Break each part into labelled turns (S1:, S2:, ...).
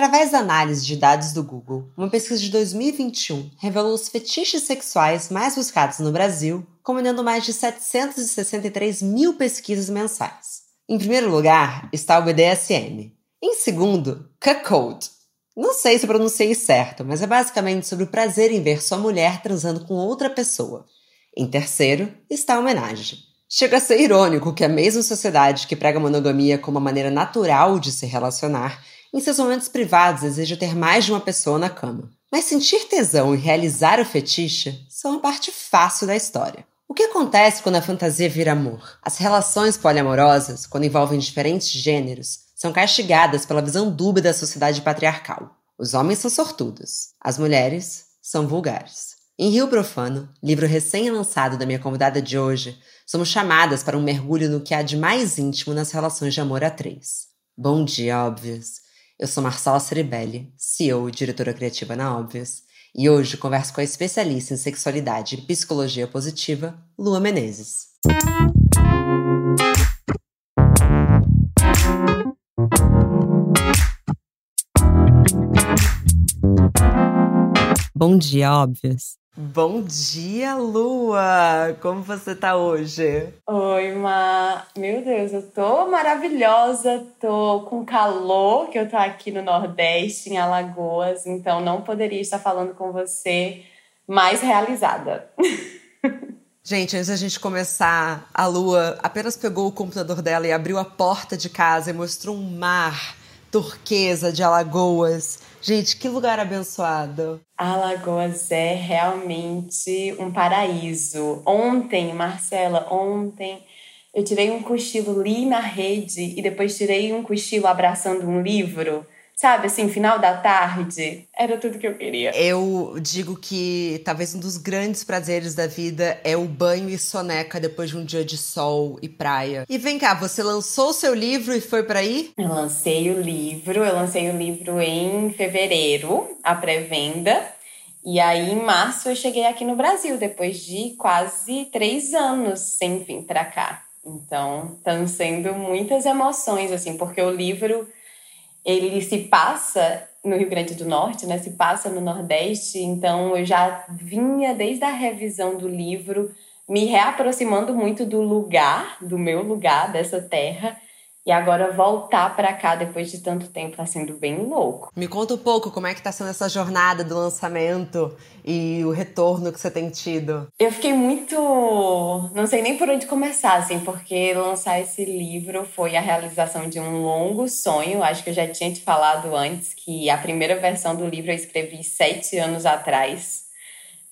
S1: Através da análise de dados do Google, uma pesquisa de 2021 revelou os fetiches sexuais mais buscados no Brasil, combinando mais de 763 mil pesquisas mensais. Em primeiro lugar está o BDSM. Em segundo, cuckold. Não sei se pronunciei certo, mas é basicamente sobre o prazer em ver sua mulher transando com outra pessoa. Em terceiro está a homenagem. Chega a ser irônico que a mesma sociedade que prega monogamia como uma maneira natural de se relacionar em seus momentos privados, deseja ter mais de uma pessoa na cama. Mas sentir tesão e realizar o fetiche são a parte fácil da história. O que acontece quando a fantasia vira amor? As relações poliamorosas, quando envolvem diferentes gêneros, são castigadas pela visão dúbia da sociedade patriarcal. Os homens são sortudos, as mulheres são vulgares. Em Rio Profano, livro recém-lançado da minha convidada de hoje, somos chamadas para um mergulho no que há de mais íntimo nas relações de amor a três. Bom dia, óbvios! Eu sou Marcela Ceribelli, CEO e diretora criativa na Óbvias, e hoje converso com a especialista em sexualidade e psicologia positiva, Lua Menezes. Bom dia, Óbvias. Bom dia, Lua! Como você tá hoje?
S2: Oi, Ma. Meu Deus, eu tô maravilhosa, tô com calor, que eu tô aqui no Nordeste, em Alagoas, então não poderia estar falando com você mais realizada.
S1: Gente, antes da gente começar, a Lua apenas pegou o computador dela e abriu a porta de casa e mostrou um mar turquesa de Alagoas Gente, que lugar abençoado.
S2: Alagoas é realmente um paraíso. Ontem, Marcela, ontem eu tirei um cochilo ali na rede e depois tirei um cochilo abraçando um livro sabe, assim, final da tarde, era tudo que eu queria.
S1: Eu digo que talvez um dos grandes prazeres da vida é o banho e soneca depois de um dia de sol e praia. E vem cá, você lançou o seu livro e foi para aí?
S2: Eu lancei o livro, eu lancei o livro em fevereiro, a pré-venda. E aí, em março, eu cheguei aqui no Brasil, depois de quase três anos sem vir para cá. Então, estão sendo muitas emoções, assim, porque o livro ele se passa no Rio Grande do Norte, né? Se passa no Nordeste, então eu já vinha desde a revisão do livro me reaproximando muito do lugar, do meu lugar, dessa terra e agora voltar para cá depois de tanto tempo tá sendo bem louco.
S1: Me conta um pouco como é que tá sendo essa jornada do lançamento e o retorno que você tem tido.
S2: Eu fiquei muito, não sei nem por onde começar assim, porque lançar esse livro foi a realização de um longo sonho. Acho que eu já tinha te falado antes que a primeira versão do livro eu escrevi sete anos atrás.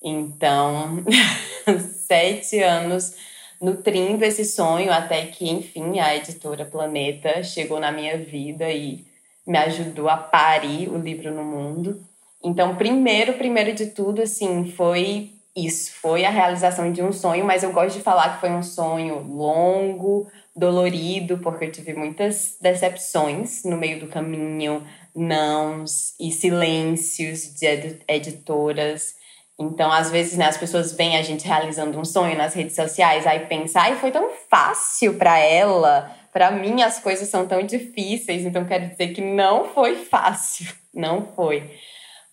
S2: Então, sete anos nutrindo esse sonho até que, enfim, a editora Planeta chegou na minha vida e me ajudou a parir o livro no mundo. Então, primeiro, primeiro de tudo, assim, foi isso, foi a realização de um sonho, mas eu gosto de falar que foi um sonho longo, dolorido, porque eu tive muitas decepções no meio do caminho, nãos e silêncios de editoras então, às vezes, né, as pessoas veem a gente realizando um sonho nas redes sociais, aí pensa, ai, foi tão fácil para ela. Para mim, as coisas são tão difíceis. Então, quero dizer que não foi fácil. Não foi.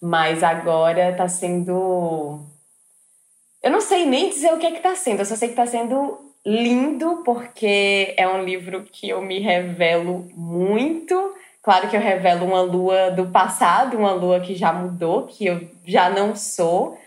S2: Mas agora tá sendo. Eu não sei nem dizer o que é que tá sendo, eu só sei que tá sendo lindo, porque é um livro que eu me revelo muito. Claro que eu revelo uma lua do passado, uma lua que já mudou, que eu já não sou,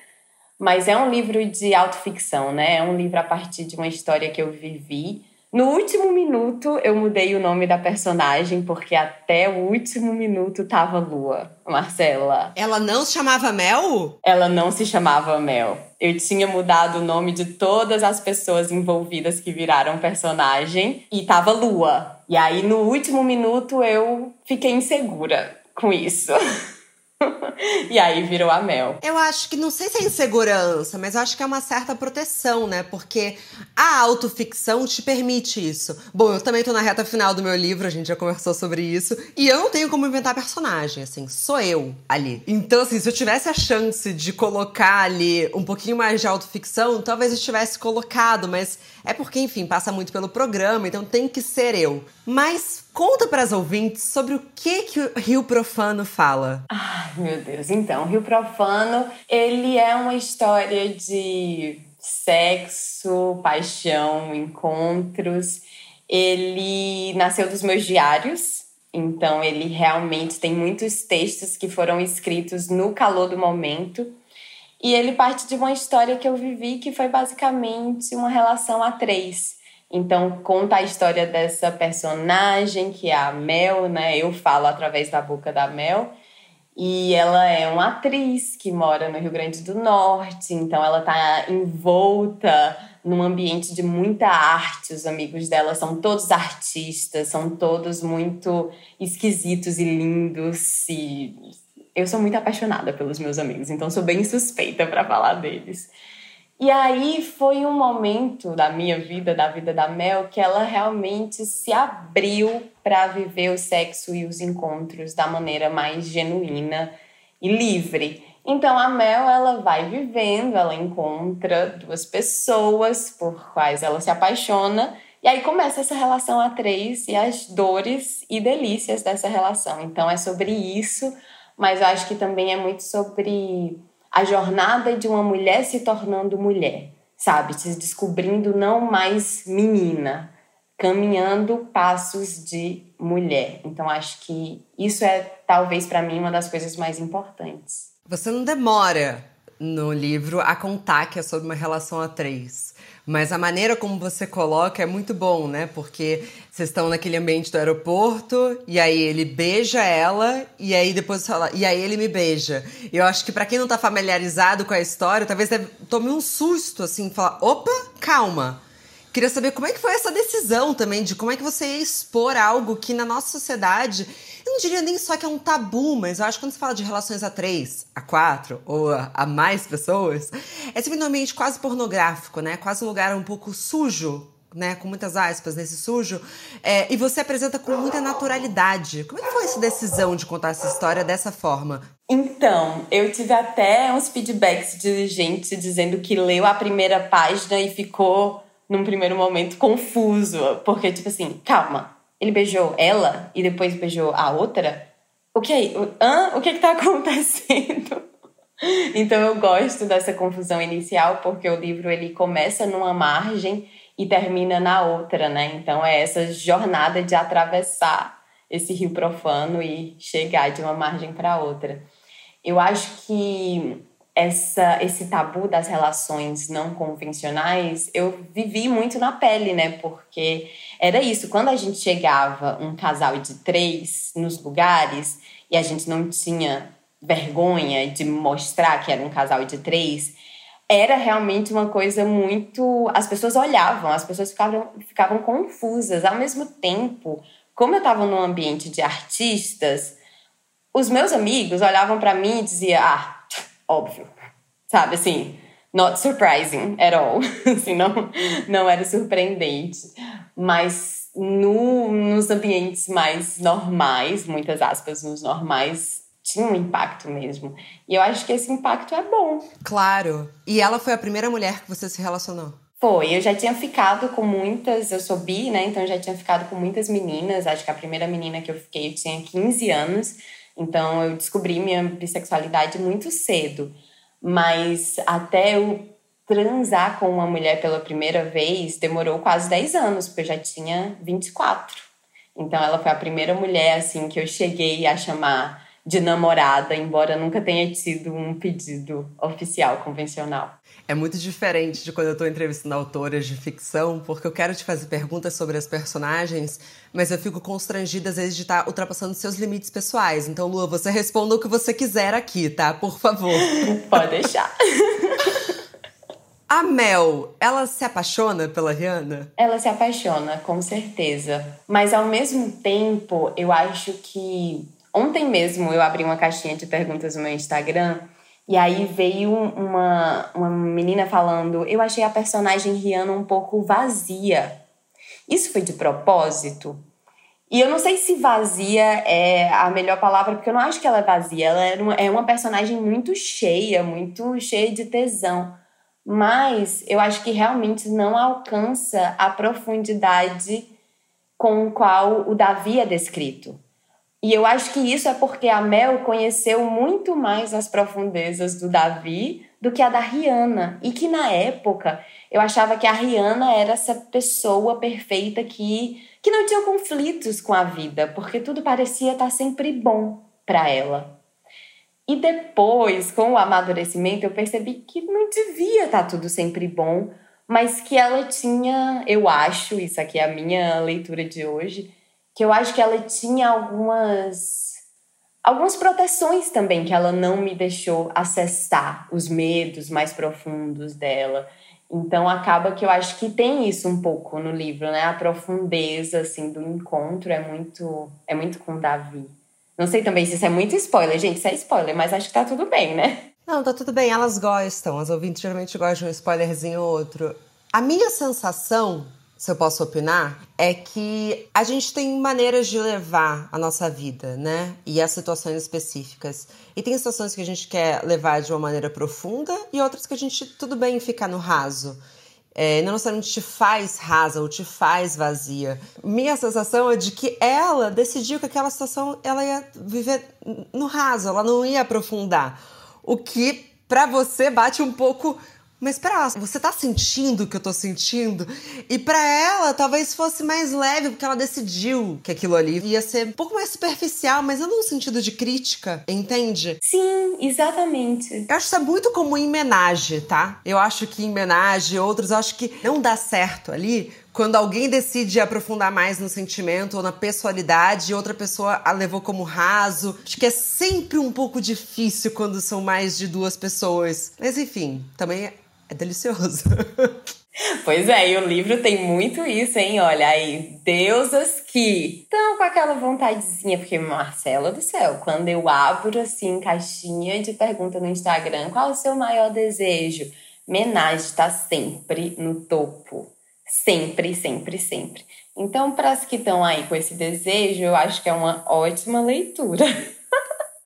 S2: mas é um livro de autoficção, né? É um livro a partir de uma história que eu vivi. No último minuto, eu mudei o nome da personagem, porque até o último minuto tava Lua, Marcela.
S1: Ela não se chamava Mel?
S2: Ela não se chamava Mel. Eu tinha mudado o nome de todas as pessoas envolvidas que viraram personagem e tava Lua. E aí, no último minuto, eu fiquei insegura com isso. e aí virou a Mel.
S1: Eu acho que, não sei se é insegurança, mas eu acho que é uma certa proteção, né? Porque a autoficção te permite isso. Bom, eu também tô na reta final do meu livro, a gente já conversou sobre isso, e eu não tenho como inventar personagem, assim, sou eu ali. Então, assim, se eu tivesse a chance de colocar ali um pouquinho mais de autoficção, talvez eu tivesse colocado, mas é porque, enfim, passa muito pelo programa, então tem que ser eu. Mas Conta para as ouvintes sobre o que que o Rio Profano fala.
S2: Ai, meu Deus. Então, Rio Profano, ele é uma história de sexo, paixão, encontros. Ele nasceu dos meus diários, então ele realmente tem muitos textos que foram escritos no calor do momento. E ele parte de uma história que eu vivi que foi basicamente uma relação a três. Então, conta a história dessa personagem, que é a Mel, né? Eu falo através da boca da Mel. E ela é uma atriz que mora no Rio Grande do Norte, então ela tá envolta num ambiente de muita arte. Os amigos dela são todos artistas, são todos muito esquisitos e lindos. E eu sou muito apaixonada pelos meus amigos, então sou bem suspeita para falar deles. E aí foi um momento da minha vida, da vida da Mel, que ela realmente se abriu para viver o sexo e os encontros da maneira mais genuína e livre. Então a Mel ela vai vivendo, ela encontra duas pessoas por quais ela se apaixona e aí começa essa relação a três e as dores e delícias dessa relação. Então é sobre isso, mas eu acho que também é muito sobre a jornada de uma mulher se tornando mulher, sabe? Se descobrindo não mais menina, caminhando passos de mulher. Então acho que isso é talvez para mim uma das coisas mais importantes.
S1: Você não demora no livro a contar que é sobre uma relação a três. Mas a maneira como você coloca é muito bom, né? Porque vocês estão naquele ambiente do aeroporto e aí ele beija ela e aí depois fala, e aí ele me beija. E eu acho que para quem não tá familiarizado com a história, talvez tome um susto assim, falar, opa, calma. Queria saber como é que foi essa decisão também de como é que você ia expor algo que na nossa sociedade eu não diria nem só que é um tabu, mas eu acho que quando se fala de relações a três, a quatro ou a, mais pessoas, é sempre um ambiente quase pornográfico, né? Quase um lugar um pouco sujo, né? Com muitas aspas nesse sujo. É, e você apresenta com muita naturalidade. Como é que foi essa decisão de contar essa história dessa forma?
S2: Então, eu tive até uns feedbacks de gente dizendo que leu a primeira página e ficou, num primeiro momento, confuso. Porque, tipo assim, calma ele beijou ela e depois beijou a outra? O que? Hã? O que está acontecendo? então eu gosto dessa confusão inicial porque o livro ele começa numa margem e termina na outra, né? Então é essa jornada de atravessar esse rio profano e chegar de uma margem para outra. Eu acho que essa, esse tabu das relações não convencionais, eu vivi muito na pele, né? Porque era isso, quando a gente chegava um casal de três nos lugares e a gente não tinha vergonha de mostrar que era um casal de três, era realmente uma coisa muito. As pessoas olhavam, as pessoas ficavam, ficavam confusas. Ao mesmo tempo, como eu estava num ambiente de artistas, os meus amigos olhavam para mim e diziam: Ah, óbvio. Sabe, assim, not surprising at all. assim, não, não era surpreendente. Mas no, nos ambientes mais normais, muitas aspas, nos normais, tinha um impacto mesmo. E eu acho que esse impacto é bom.
S1: Claro. E ela foi a primeira mulher que você se relacionou?
S2: Foi, eu já tinha ficado com muitas, eu sou bi, né? Então eu já tinha ficado com muitas meninas. Acho que a primeira menina que eu fiquei eu tinha 15 anos. Então eu descobri minha bissexualidade muito cedo. Mas até eu transar com uma mulher pela primeira vez demorou quase 10 anos, porque eu já tinha 24. Então ela foi a primeira mulher assim que eu cheguei a chamar de namorada, embora nunca tenha tido um pedido oficial convencional.
S1: É muito diferente de quando eu estou entrevistando autoras de ficção, porque eu quero te fazer perguntas sobre as personagens, mas eu fico constrangida às vezes de estar tá ultrapassando seus limites pessoais. Então, Lua, você responda o que você quiser aqui, tá? Por favor.
S2: Pode deixar.
S1: A Mel, ela se apaixona pela Rihanna?
S2: Ela se apaixona, com certeza. Mas ao mesmo tempo, eu acho que. Ontem mesmo eu abri uma caixinha de perguntas no meu Instagram e aí veio uma, uma menina falando: Eu achei a personagem Rihanna um pouco vazia. Isso foi de propósito? E eu não sei se vazia é a melhor palavra, porque eu não acho que ela é vazia. Ela é uma, é uma personagem muito cheia, muito cheia de tesão. Mas eu acho que realmente não alcança a profundidade com o qual o Davi é descrito. E eu acho que isso é porque a Mel conheceu muito mais as profundezas do Davi do que a da Rihanna. E que na época eu achava que a Rihanna era essa pessoa perfeita que, que não tinha conflitos com a vida, porque tudo parecia estar sempre bom para ela. E depois, com o amadurecimento, eu percebi que não devia estar tudo sempre bom, mas que ela tinha, eu acho, isso aqui é a minha leitura de hoje, que eu acho que ela tinha algumas algumas proteções também que ela não me deixou acessar os medos mais profundos dela. Então acaba que eu acho que tem isso um pouco no livro, né? A profundeza assim do encontro é muito é muito com Davi. Não sei também se isso é muito spoiler, gente, isso é spoiler, mas acho que tá tudo bem, né?
S1: Não, tá tudo bem, elas gostam. As ouvintes geralmente gostam de um spoilerzinho ou outro. A minha sensação se eu posso opinar, é que a gente tem maneiras de levar a nossa vida, né? E as situações específicas. E tem situações que a gente quer levar de uma maneira profunda e outras que a gente, tudo bem ficar no raso. É, não necessariamente te faz rasa ou te faz vazia. Minha sensação é de que ela decidiu que aquela situação ela ia viver no raso, ela não ia aprofundar. O que para você bate um pouco mas espera você tá sentindo o que eu tô sentindo? E para ela, talvez fosse mais leve, porque ela decidiu que aquilo ali ia ser um pouco mais superficial, mas não no sentido de crítica, entende?
S2: Sim, exatamente.
S1: Eu acho isso é muito comum em homenagem, tá? Eu acho que em homenagem, outros, eu acho que não dá certo ali quando alguém decide aprofundar mais no sentimento ou na pessoalidade e outra pessoa a levou como raso. Acho que é sempre um pouco difícil quando são mais de duas pessoas. Mas enfim, também é delicioso.
S2: Pois é, e o livro tem muito isso, hein? Olha aí, deusas que estão com aquela vontadezinha, porque Marcela do céu, quando eu abro assim caixinha de pergunta no Instagram, qual o seu maior desejo? Menage está sempre no topo. Sempre, sempre, sempre. Então, para as que estão aí com esse desejo, eu acho que é uma ótima leitura.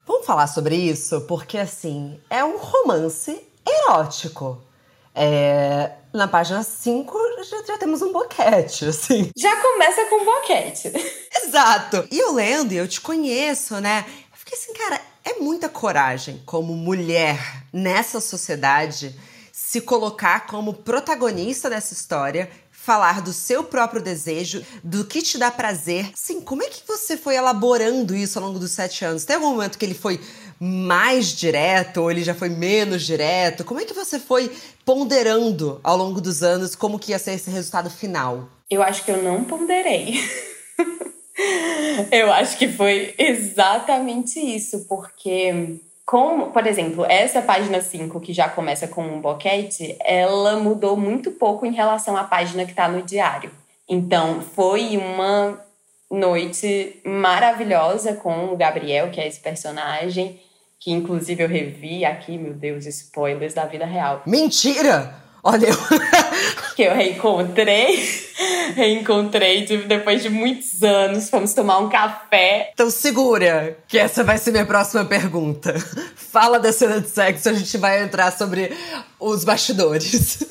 S1: Vamos falar sobre isso? Porque, assim, é um romance erótico. É, na página 5 já, já, temos um boquete, assim.
S2: Já começa com um boquete.
S1: Exato. E eu lendo, e eu te conheço, né? Eu fiquei assim, cara, é muita coragem como mulher nessa sociedade se colocar como protagonista dessa história, falar do seu próprio desejo, do que te dá prazer. Sim, como é que você foi elaborando isso ao longo dos sete anos? Tem algum momento que ele foi mais direto ou ele já foi menos direto? Como é que você foi ponderando ao longo dos anos como que ia ser esse resultado final?
S2: Eu acho que eu não ponderei. eu acho que foi exatamente isso, porque como, por exemplo, essa página 5 que já começa com um boquete, ela mudou muito pouco em relação à página que está no diário. Então, foi uma noite maravilhosa com o Gabriel, que é esse personagem, que inclusive eu revi aqui, meu Deus, spoilers da vida real.
S1: Mentira! Olha, eu...
S2: que eu reencontrei, reencontrei depois de muitos anos, fomos tomar um café.
S1: Então segura, que essa vai ser minha próxima pergunta. Fala da cena de sexo, a gente vai entrar sobre os bastidores.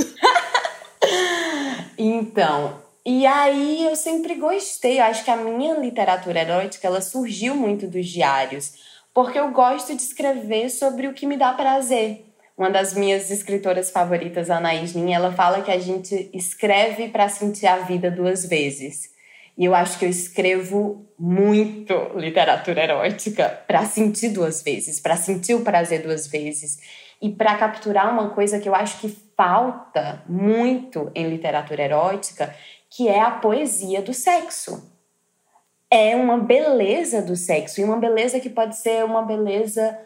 S2: então, e aí eu sempre gostei, eu acho que a minha literatura erótica, ela surgiu muito dos diários porque eu gosto de escrever sobre o que me dá prazer. Uma das minhas escritoras favoritas, Anaís Nin, ela fala que a gente escreve para sentir a vida duas vezes. E eu acho que eu escrevo muito literatura erótica para sentir duas vezes, para sentir o prazer duas vezes e para capturar uma coisa que eu acho que falta muito em literatura erótica, que é a poesia do sexo é uma beleza do sexo, e uma beleza que pode ser uma beleza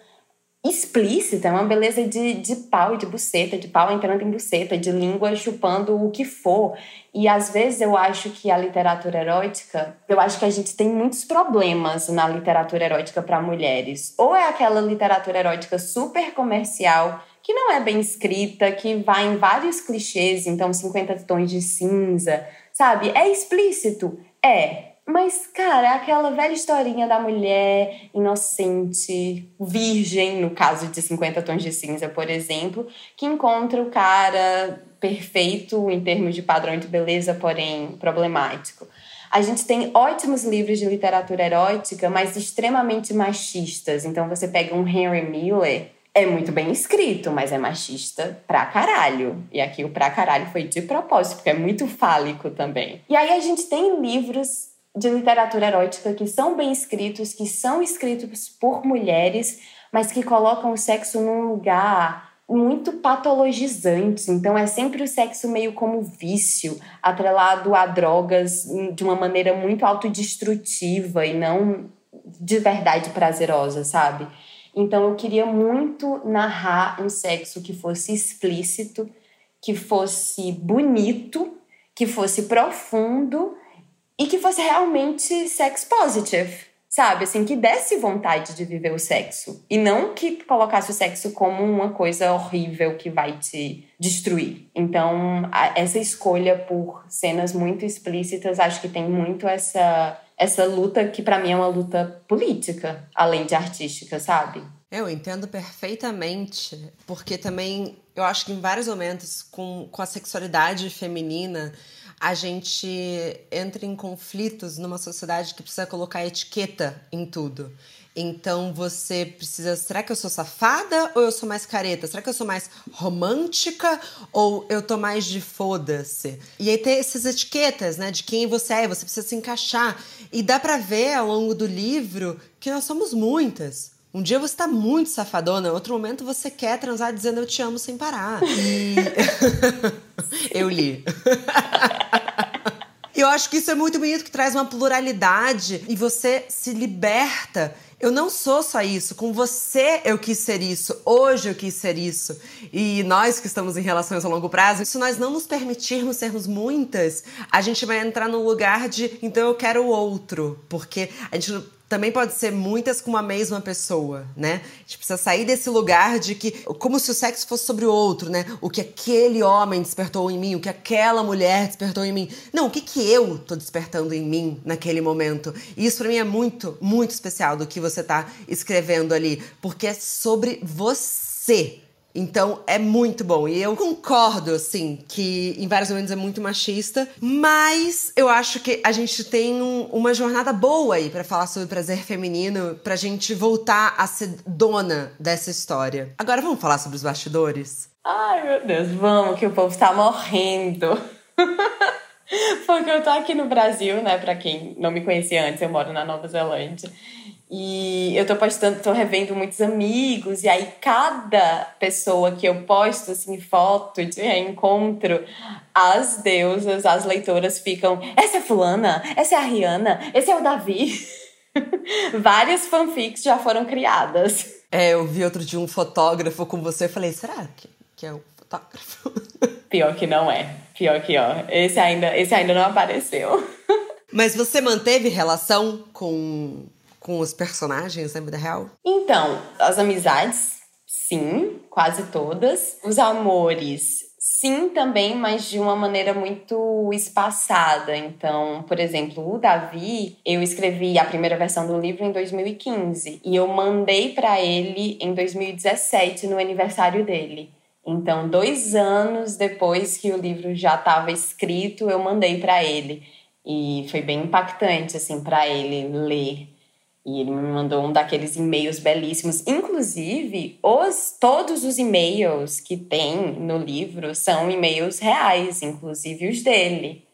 S2: explícita, uma beleza de, de pau e de buceta, de pau entrando em buceta, de língua chupando o que for. E às vezes eu acho que a literatura erótica, eu acho que a gente tem muitos problemas na literatura erótica para mulheres. Ou é aquela literatura erótica super comercial, que não é bem escrita, que vai em vários clichês, então 50 tons de cinza, sabe? É explícito? É, mas, cara, é aquela velha historinha da mulher inocente, virgem, no caso de 50 Tons de Cinza, por exemplo, que encontra o cara perfeito em termos de padrão de beleza, porém problemático. A gente tem ótimos livros de literatura erótica, mas extremamente machistas. Então você pega um Henry Miller, é muito bem escrito, mas é machista pra caralho. E aqui o pra caralho foi de propósito, porque é muito fálico também. E aí a gente tem livros de literatura erótica que são bem escritos, que são escritos por mulheres, mas que colocam o sexo num lugar muito patologizante. Então é sempre o sexo meio como vício, atrelado a drogas de uma maneira muito autodestrutiva e não de verdade prazerosa, sabe? Então eu queria muito narrar um sexo que fosse explícito, que fosse bonito, que fosse profundo e que fosse realmente sex positive, sabe? Assim, que desse vontade de viver o sexo e não que colocasse o sexo como uma coisa horrível que vai te destruir. Então, essa escolha por cenas muito explícitas, acho que tem muito essa essa luta que para mim é uma luta política, além de artística, sabe?
S1: Eu entendo perfeitamente, porque também eu acho que em vários momentos, com, com a sexualidade feminina, a gente entra em conflitos numa sociedade que precisa colocar etiqueta em tudo. Então você precisa. Será que eu sou safada ou eu sou mais careta? Será que eu sou mais romântica ou eu tô mais de foda-se? E aí tem essas etiquetas, né? De quem você é, você precisa se encaixar. E dá pra ver ao longo do livro que nós somos muitas. Um dia você tá muito safadona, outro momento você quer transar dizendo eu te amo sem parar. E. eu li. eu acho que isso é muito bonito, que traz uma pluralidade e você se liberta eu não sou só isso, com você eu quis ser isso, hoje eu quis ser isso. E nós que estamos em relações a longo prazo, se nós não nos permitirmos sermos muitas, a gente vai entrar no lugar de então eu quero o outro, porque a gente também pode ser muitas com uma mesma pessoa, né? A gente precisa sair desse lugar de que, como se o sexo fosse sobre o outro, né? O que aquele homem despertou em mim, o que aquela mulher despertou em mim. Não, o que, que eu tô despertando em mim naquele momento. E isso para mim é muito, muito especial do que você tá escrevendo ali, porque é sobre você. Então é muito bom. E eu concordo, assim, que em vários momentos é muito machista, mas eu acho que a gente tem um, uma jornada boa aí para falar sobre prazer feminino, pra gente voltar a ser dona dessa história. Agora vamos falar sobre os bastidores?
S2: Ai, meu Deus, vamos, que o povo tá morrendo. Porque eu tô aqui no Brasil, né? Pra quem não me conhecia antes, eu moro na Nova Zelândia. E eu tô postando, tô revendo muitos amigos, e aí cada pessoa que eu posto, assim, foto de reencontro, as deusas, as leitoras ficam: essa é fulana, essa é a Rihanna, esse é o Davi. Várias fanfics já foram criadas.
S1: É, eu vi outro de um fotógrafo com você, eu falei, será que, que é o fotógrafo?
S2: Pior que não é. Pior que, ó, esse ainda, esse ainda não apareceu.
S1: Mas você manteve relação com com os personagens na vida real?
S2: Então, as amizades, sim, quase todas. Os amores, sim, também, mas de uma maneira muito espaçada. Então, por exemplo, o Davi, eu escrevi a primeira versão do livro em 2015 e eu mandei para ele em 2017, no aniversário dele. Então, dois anos depois que o livro já estava escrito, eu mandei para ele. E foi bem impactante, assim, para ele ler e ele me mandou um daqueles e-mails belíssimos. Inclusive, os, todos os e-mails que tem no livro são e-mails reais, inclusive os dele.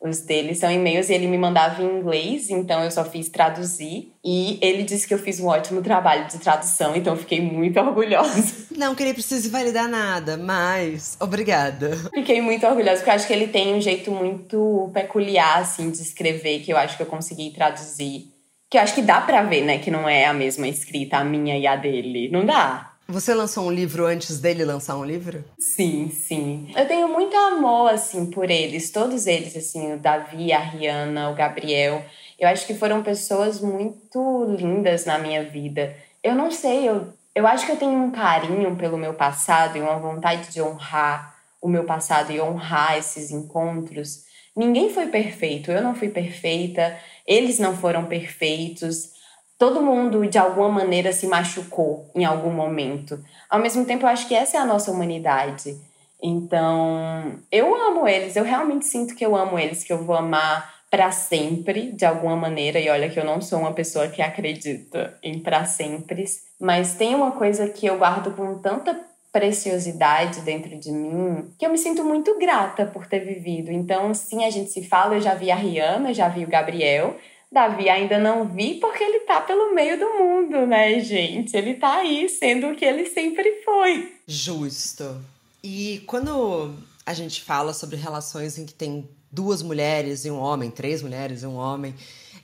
S2: Os dele são e-mails e ele me mandava em inglês, então eu só fiz traduzir. E ele disse que eu fiz um ótimo trabalho de tradução, então eu fiquei muito orgulhosa.
S1: Não que ele precise validar nada, mas obrigada.
S2: Fiquei muito orgulhosa, porque eu acho que ele tem um jeito muito peculiar, assim, de escrever, que eu acho que eu consegui traduzir que eu acho que dá para ver, né, que não é a mesma escrita, a minha e a dele. Não dá.
S1: Você lançou um livro antes dele lançar um livro?
S2: Sim, sim. Eu tenho muito amor, assim, por eles. Todos eles, assim, o Davi, a Rihanna, o Gabriel. Eu acho que foram pessoas muito lindas na minha vida. Eu não sei, eu, eu acho que eu tenho um carinho pelo meu passado e uma vontade de honrar o meu passado e honrar esses encontros. Ninguém foi perfeito, eu não fui perfeita. Eles não foram perfeitos. Todo mundo, de alguma maneira, se machucou em algum momento. Ao mesmo tempo, eu acho que essa é a nossa humanidade. Então, eu amo eles, eu realmente sinto que eu amo eles, que eu vou amar para sempre, de alguma maneira, e olha que eu não sou uma pessoa que acredita em para sempre, mas tem uma coisa que eu guardo com tanta preciosidade dentro de mim que eu me sinto muito grata por ter vivido. Então, sim, a gente se fala, eu já vi a Rihanna, já vi o Gabriel, Davi ainda não vi porque ele tá pelo meio do mundo, né, gente? Ele tá aí sendo o que ele sempre foi.
S1: Justo. E quando a gente fala sobre relações em que tem duas mulheres e um homem, três mulheres e um homem,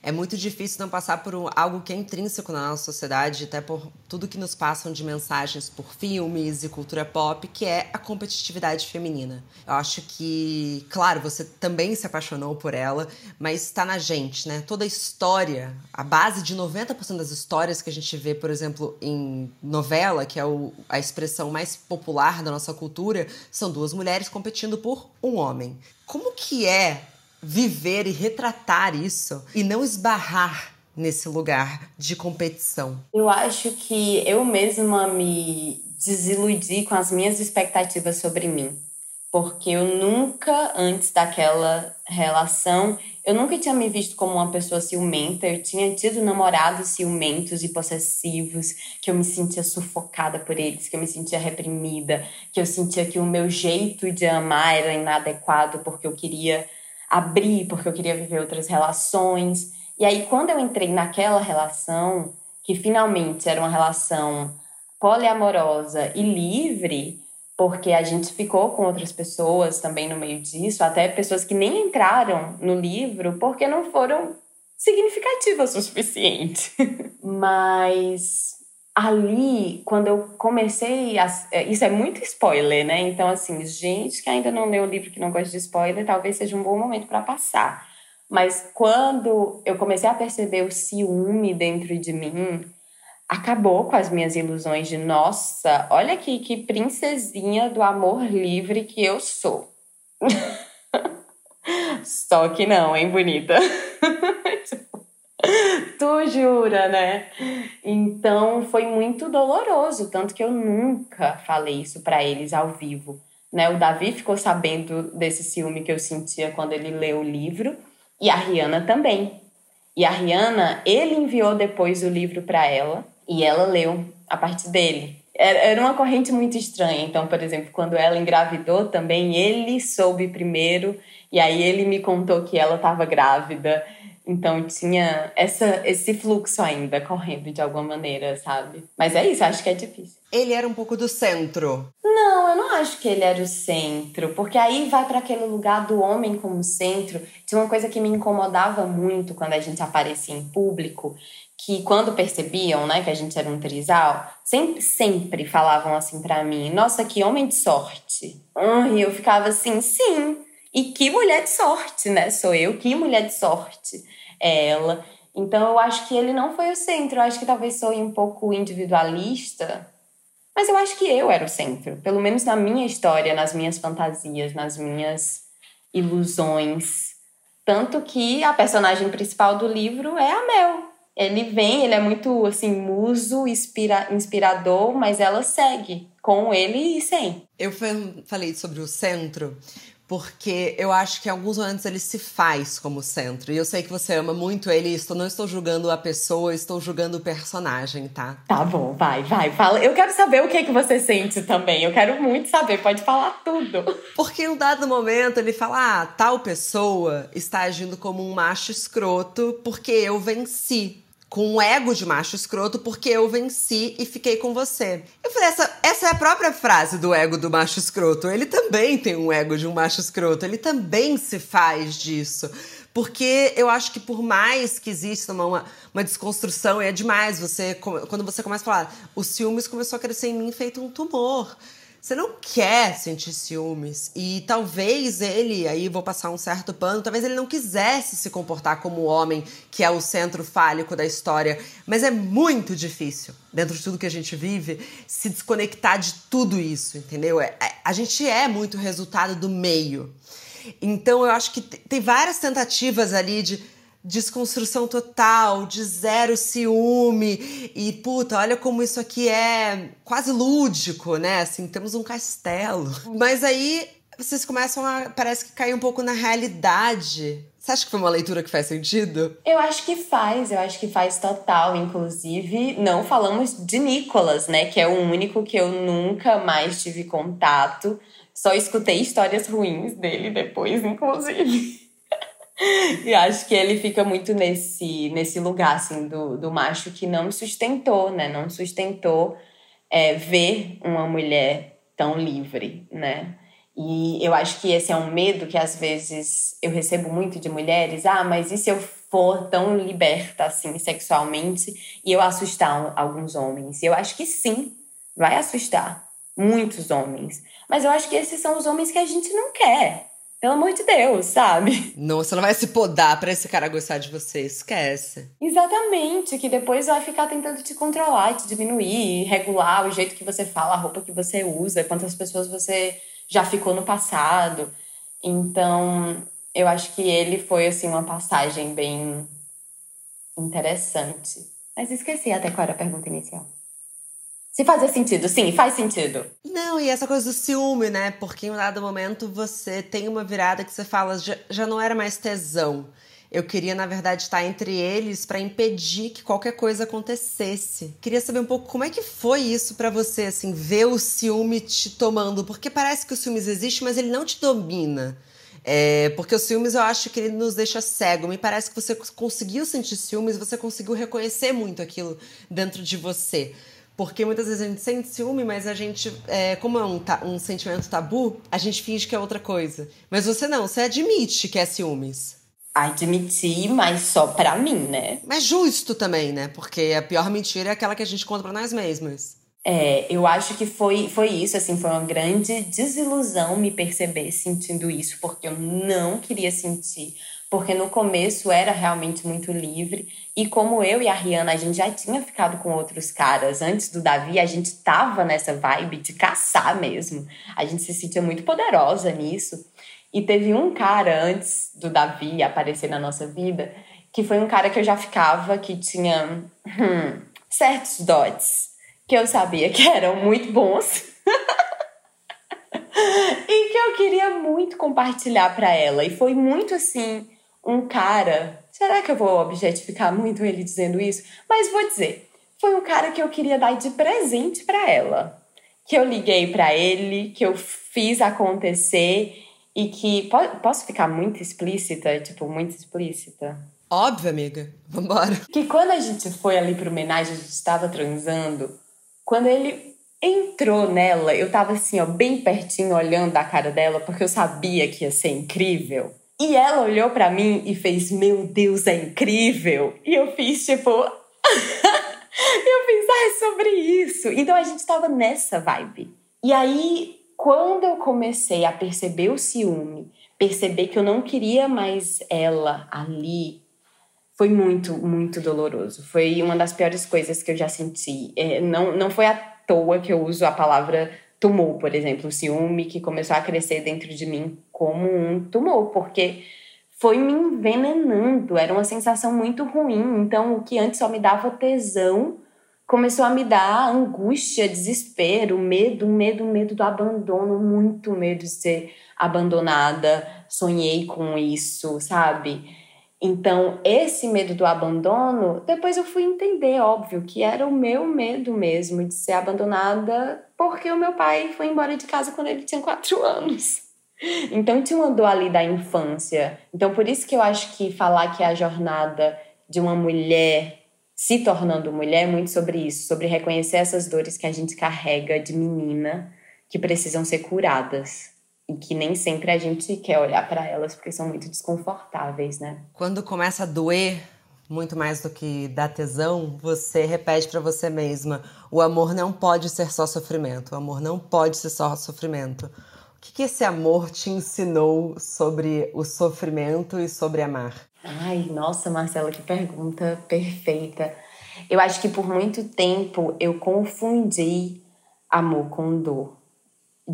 S1: é muito difícil não passar por algo que é intrínseco na nossa sociedade, até por tudo que nos passam de mensagens por filmes e cultura pop, que é a competitividade feminina. Eu acho que, claro, você também se apaixonou por ela, mas está na gente, né? Toda a história, a base de 90% das histórias que a gente vê, por exemplo, em novela, que é o, a expressão mais popular da nossa cultura, são duas mulheres competindo por um homem. Como que é viver e retratar isso e não esbarrar nesse lugar de competição?
S2: Eu acho que eu mesma me desiludi com as minhas expectativas sobre mim. Porque eu nunca, antes daquela relação, eu nunca tinha me visto como uma pessoa ciumenta. Eu tinha tido namorados ciumentos e possessivos, que eu me sentia sufocada por eles, que eu me sentia reprimida, que eu sentia que o meu jeito de amar era inadequado porque eu queria abrir, porque eu queria viver outras relações. E aí, quando eu entrei naquela relação, que finalmente era uma relação poliamorosa e livre, porque a gente ficou com outras pessoas também no meio disso, até pessoas que nem entraram no livro porque não foram significativas o suficiente. Mas ali, quando eu comecei a, é, isso é muito spoiler, né? Então assim, gente que ainda não leu o livro que não gosta de spoiler, talvez seja um bom momento para passar. Mas quando eu comecei a perceber o ciúme dentro de mim, acabou com as minhas ilusões de nossa, olha aqui que princesinha do amor livre que eu sou. Só que não, hein, bonita. tu jura, né? Então foi muito doloroso, tanto que eu nunca falei isso para eles ao vivo. Né? O Davi ficou sabendo desse ciúme que eu sentia quando ele leu o livro e a Rihanna também. E a Rihanna, ele enviou depois o livro para ela e ela leu a partir dele. Era uma corrente muito estranha. Então, por exemplo, quando ela engravidou também, ele soube primeiro e aí ele me contou que ela estava grávida. Então tinha essa, esse fluxo ainda correndo de alguma maneira, sabe? Mas é isso, acho que é difícil.
S1: Ele era um pouco do centro.
S2: Não, eu não acho que ele era o centro, porque aí vai para aquele lugar do homem como centro. Tinha uma coisa que me incomodava muito quando a gente aparecia em público, que quando percebiam, né, que a gente era um trisal, sempre, sempre falavam assim para mim: "Nossa, que homem de sorte". Hum, e eu ficava assim: "Sim". E que mulher de sorte, né? Sou eu, que mulher de sorte ela. Então eu acho que ele não foi o centro. Eu acho que talvez sou um pouco individualista, mas eu acho que eu era o centro. Pelo menos na minha história, nas minhas fantasias, nas minhas ilusões. Tanto que a personagem principal do livro é a Mel. Ele vem, ele é muito assim, muso, inspira, inspirador, mas ela segue com ele e sem.
S1: Eu falei sobre o centro porque eu acho que em alguns momentos ele se faz como centro. E eu sei que você ama muito ele, estou, não estou julgando a pessoa, estou julgando o personagem, tá?
S2: Tá bom, vai, vai, fala. Eu quero saber o que, é que você sente também. Eu quero muito saber, pode falar tudo.
S1: Porque em um dado momento ele fala: ah, tal pessoa está agindo como um macho escroto porque eu venci com um ego de macho escroto porque eu venci e fiquei com você. Eu falei, essa, essa é a própria frase do ego do macho escroto. Ele também tem um ego de um macho escroto, ele também se faz disso. Porque eu acho que por mais que exista uma, uma, uma desconstrução, é demais você quando você começa a falar, o ciúmes começou a crescer em mim feito um tumor. Você não quer sentir ciúmes. E talvez ele, aí vou passar um certo pano, talvez ele não quisesse se comportar como o homem que é o centro fálico da história. Mas é muito difícil, dentro de tudo que a gente vive, se desconectar de tudo isso, entendeu? É, é a gente é muito resultado do meio. Então eu acho que tem várias tentativas ali de desconstrução total, de zero ciúme e puta, olha como isso aqui é quase lúdico, né? Assim, temos um castelo. Mas aí vocês começam a parece que cair um pouco na realidade Você acha que foi uma leitura que faz sentido?
S2: Eu acho que faz, eu acho que faz total. Inclusive, não falamos de Nicolas, né? Que é o único que eu nunca mais tive contato. Só escutei histórias ruins dele depois, inclusive. e acho que ele fica muito nesse, nesse lugar, assim, do, do macho que não sustentou, né? Não sustentou é, ver uma mulher tão livre, né? E eu acho que esse é um medo que às vezes eu recebo muito de mulheres. Ah, mas e se eu for tão liberta assim sexualmente e eu assustar alguns homens? Eu acho que sim, vai assustar muitos homens. Mas eu acho que esses são os homens que a gente não quer. Pelo amor de Deus, sabe?
S1: Não, você não vai se podar pra esse cara gostar de você, esquece.
S2: Exatamente, que depois vai ficar tentando te controlar, te diminuir, regular o jeito que você fala, a roupa que você usa, quantas pessoas você já ficou no passado. Então, eu acho que ele foi assim uma passagem bem interessante. Mas esqueci até qual era a pergunta inicial. Se fazia sentido, sim, faz sentido.
S1: Não, e essa coisa do ciúme, né? Porque em um dado momento você tem uma virada que você fala, já, já não era mais tesão. Eu queria, na verdade, estar entre eles para impedir que qualquer coisa acontecesse. Queria saber um pouco como é que foi isso para você, assim, ver o ciúme te tomando, porque parece que o ciúmes existe, mas ele não te domina. É, porque os ciúmes eu acho que ele nos deixa cego. Me parece que você conseguiu sentir ciúmes, você conseguiu reconhecer muito aquilo dentro de você. Porque muitas vezes a gente sente ciúme, mas a gente, é, como é um, um sentimento tabu, a gente finge que é outra coisa. Mas você não, você admite que é ciúmes
S2: admitir, mas só para mim, né?
S1: Mas justo também, né? Porque a pior mentira é aquela que a gente conta para nós mesmas.
S2: É, eu acho que foi, foi isso, assim, foi uma grande desilusão me perceber sentindo isso, porque eu não queria sentir, porque no começo era realmente muito livre, e como eu e a Rihanna, a gente já tinha ficado com outros caras antes do Davi, a gente tava nessa vibe de caçar mesmo, a gente se sentia muito poderosa nisso, e teve um cara antes do Davi aparecer na nossa vida, que foi um cara que eu já ficava, que tinha hum, certos dots que eu sabia que eram muito bons. e que eu queria muito compartilhar para ela. E foi muito assim, um cara. Será que eu vou objetificar muito ele dizendo isso? Mas vou dizer. Foi um cara que eu queria dar de presente para ela. Que eu liguei para ele, que eu fiz acontecer e que. Posso ficar muito explícita? Tipo, muito explícita?
S1: Óbvio, amiga. Vambora.
S2: Que quando a gente foi ali pro homenagem, a gente estava transando. Quando ele entrou nela, eu tava assim, ó, bem pertinho, olhando a cara dela, porque eu sabia que ia ser incrível. E ela olhou para mim e fez: Meu Deus, é incrível! E eu fiz tipo. eu fiz, ah, é sobre isso. Então a gente tava nessa vibe. E aí quando eu comecei a perceber o ciúme, perceber que eu não queria mais ela ali, foi muito, muito doloroso. Foi uma das piores coisas que eu já senti. É, não, não foi à toa que eu uso a palavra tumor, por exemplo, o ciúme que começou a crescer dentro de mim como um tumor, porque foi me envenenando, era uma sensação muito ruim. Então, o que antes só me dava tesão começou a me dar angústia, desespero, medo, medo, medo do abandono, muito medo de ser abandonada. Sonhei com isso, sabe? Então, esse medo do abandono, depois eu fui entender, óbvio, que era o meu medo mesmo de ser abandonada, porque o meu pai foi embora de casa quando ele tinha quatro anos. Então, tinha uma dor ali da infância. Então, por isso que eu acho que falar que é a jornada de uma mulher se tornando mulher é muito sobre isso, sobre reconhecer essas dores que a gente carrega de menina que precisam ser curadas e que nem sempre a gente quer olhar para elas porque são muito desconfortáveis, né?
S1: Quando começa a doer muito mais do que dar tesão, você repete para você mesma: o amor não pode ser só sofrimento, o amor não pode ser só sofrimento. O que, que esse amor te ensinou sobre o sofrimento e sobre amar?
S2: Ai, nossa, Marcela, que pergunta perfeita. Eu acho que por muito tempo eu confundi amor com dor,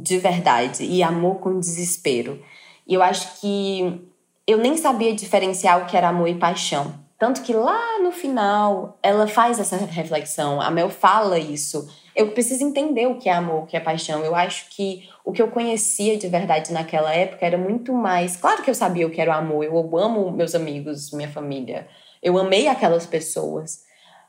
S2: de verdade, e amor com desespero. E eu acho que eu nem sabia diferenciar o que era amor e paixão. Tanto que lá no final ela faz essa reflexão, a Mel fala isso. eu preciso entender o que é amor, o que é paixão. Eu acho que o que eu conhecia de verdade naquela época era muito mais. Claro que eu sabia o que era o amor, eu amo meus amigos, minha família, eu amei aquelas pessoas,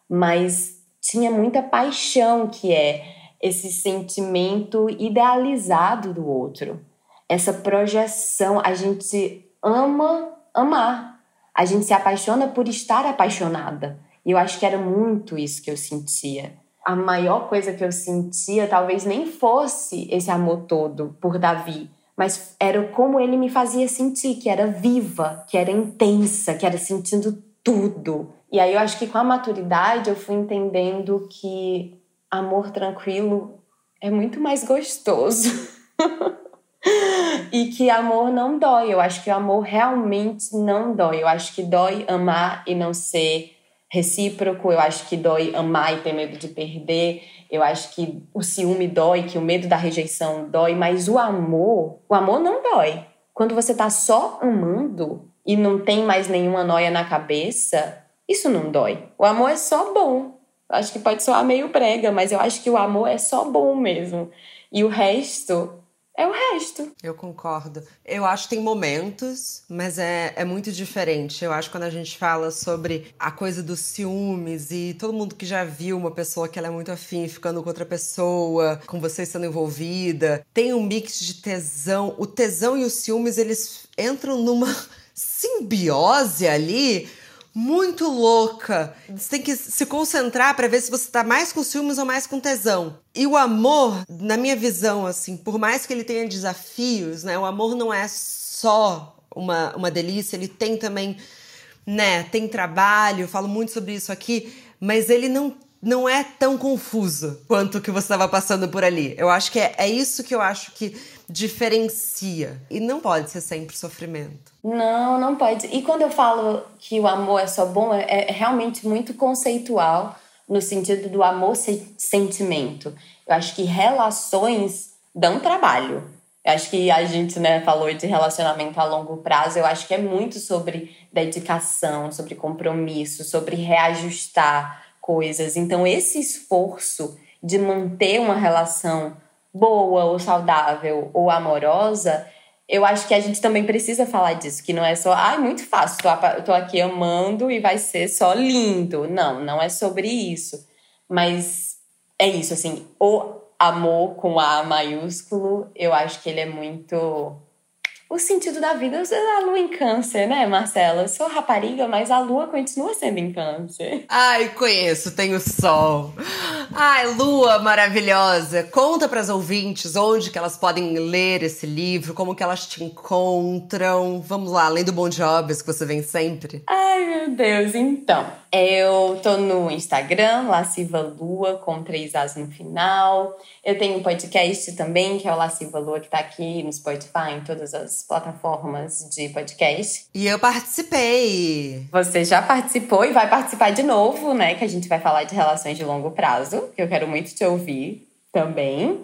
S2: mas tinha muita paixão, que é esse sentimento idealizado do outro, essa projeção. A gente ama amar, a gente se apaixona por estar apaixonada. E eu acho que era muito isso que eu sentia a maior coisa que eu sentia talvez nem fosse esse amor todo por Davi, mas era como ele me fazia sentir, que era viva, que era intensa, que era sentindo tudo. E aí eu acho que com a maturidade eu fui entendendo que amor tranquilo é muito mais gostoso. e que amor não dói. Eu acho que o amor realmente não dói. Eu acho que dói amar e não ser recíproco, eu acho que dói amar e ter medo de perder, eu acho que o ciúme dói, que o medo da rejeição dói, mas o amor, o amor não dói. Quando você tá só amando e não tem mais nenhuma noia na cabeça, isso não dói. O amor é só bom. Acho que pode soar meio prega, mas eu acho que o amor é só bom mesmo. E o resto é o resto.
S1: Eu concordo. Eu acho que tem momentos, mas é, é muito diferente. Eu acho que quando a gente fala sobre a coisa dos ciúmes e todo mundo que já viu uma pessoa que ela é muito afim ficando com outra pessoa, com você estando envolvida, tem um mix de tesão. O tesão e os ciúmes, eles entram numa simbiose ali muito louca. Você tem que se concentrar para ver se você tá mais com ciúmes ou mais com tesão. E o amor, na minha visão, assim, por mais que ele tenha desafios, né? O amor não é só uma, uma delícia, ele tem também, né? Tem trabalho, eu falo muito sobre isso aqui, mas ele não não é tão confuso quanto o que você estava passando por ali. Eu acho que é, é isso que eu acho que diferencia. E não pode ser sempre sofrimento.
S2: Não, não pode. E quando eu falo que o amor é só bom, é, é realmente muito conceitual no sentido do amor ser sentimento. Eu acho que relações dão trabalho. Eu acho que a gente né, falou de relacionamento a longo prazo. Eu acho que é muito sobre dedicação, sobre compromisso, sobre reajustar coisas. Então, esse esforço de manter uma relação boa ou saudável ou amorosa, eu acho que a gente também precisa falar disso, que não é só, ah, é muito fácil, tô aqui amando e vai ser só lindo. Não, não é sobre isso. Mas é isso, assim, o amor com A maiúsculo, eu acho que ele é muito o sentido da vida é a lua em câncer, né, Marcela? Eu sou rapariga, mas a lua continua sendo em câncer.
S1: Ai, conheço, tenho sol. Ai, lua maravilhosa. Conta para as ouvintes onde que elas podem ler esse livro, como que elas te encontram. Vamos lá, além do Bom Jobs que você vem sempre.
S2: Ai, meu Deus, então. Eu tô no Instagram, Lasciva Lua, com três As no final. Eu tenho um podcast também, que é o Lasciva Lua, que tá aqui no Spotify, em todas as plataformas de podcast.
S1: E eu participei!
S2: Você já participou e vai participar de novo, né? Que a gente vai falar de relações de longo prazo, que eu quero muito te ouvir também.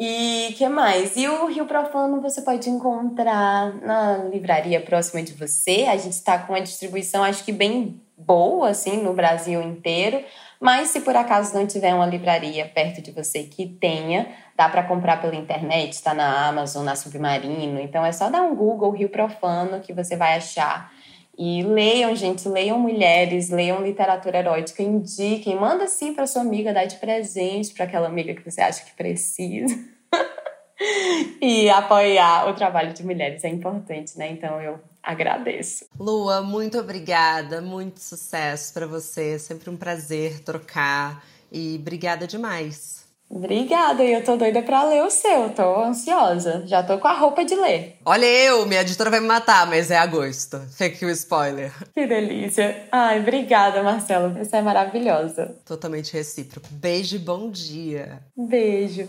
S2: E que mais? E o Rio Profano você pode encontrar na livraria próxima de você. A gente está com uma distribuição, acho que bem boa, assim, no Brasil inteiro. Mas se por acaso não tiver uma livraria perto de você que tenha, dá para comprar pela internet, está na Amazon, na Submarino. Então é só dar um Google Rio Profano que você vai achar. E leiam, gente, leiam mulheres, leiam literatura erótica, indiquem, manda sim para sua amiga, dá de presente para aquela amiga que você acha que precisa. e apoiar o trabalho de mulheres é importante, né? Então eu agradeço.
S1: Lua, muito obrigada, muito sucesso para você. É sempre um prazer trocar e obrigada demais.
S2: Obrigada, e eu tô doida pra ler o seu, tô ansiosa. Já tô com a roupa de ler.
S1: Olha eu, minha editora vai me matar, mas é agosto. Fica o spoiler.
S2: Que delícia. Ai, obrigada, Marcelo. Você é maravilhosa.
S1: Totalmente recíproco. Beijo e bom dia.
S2: Beijo.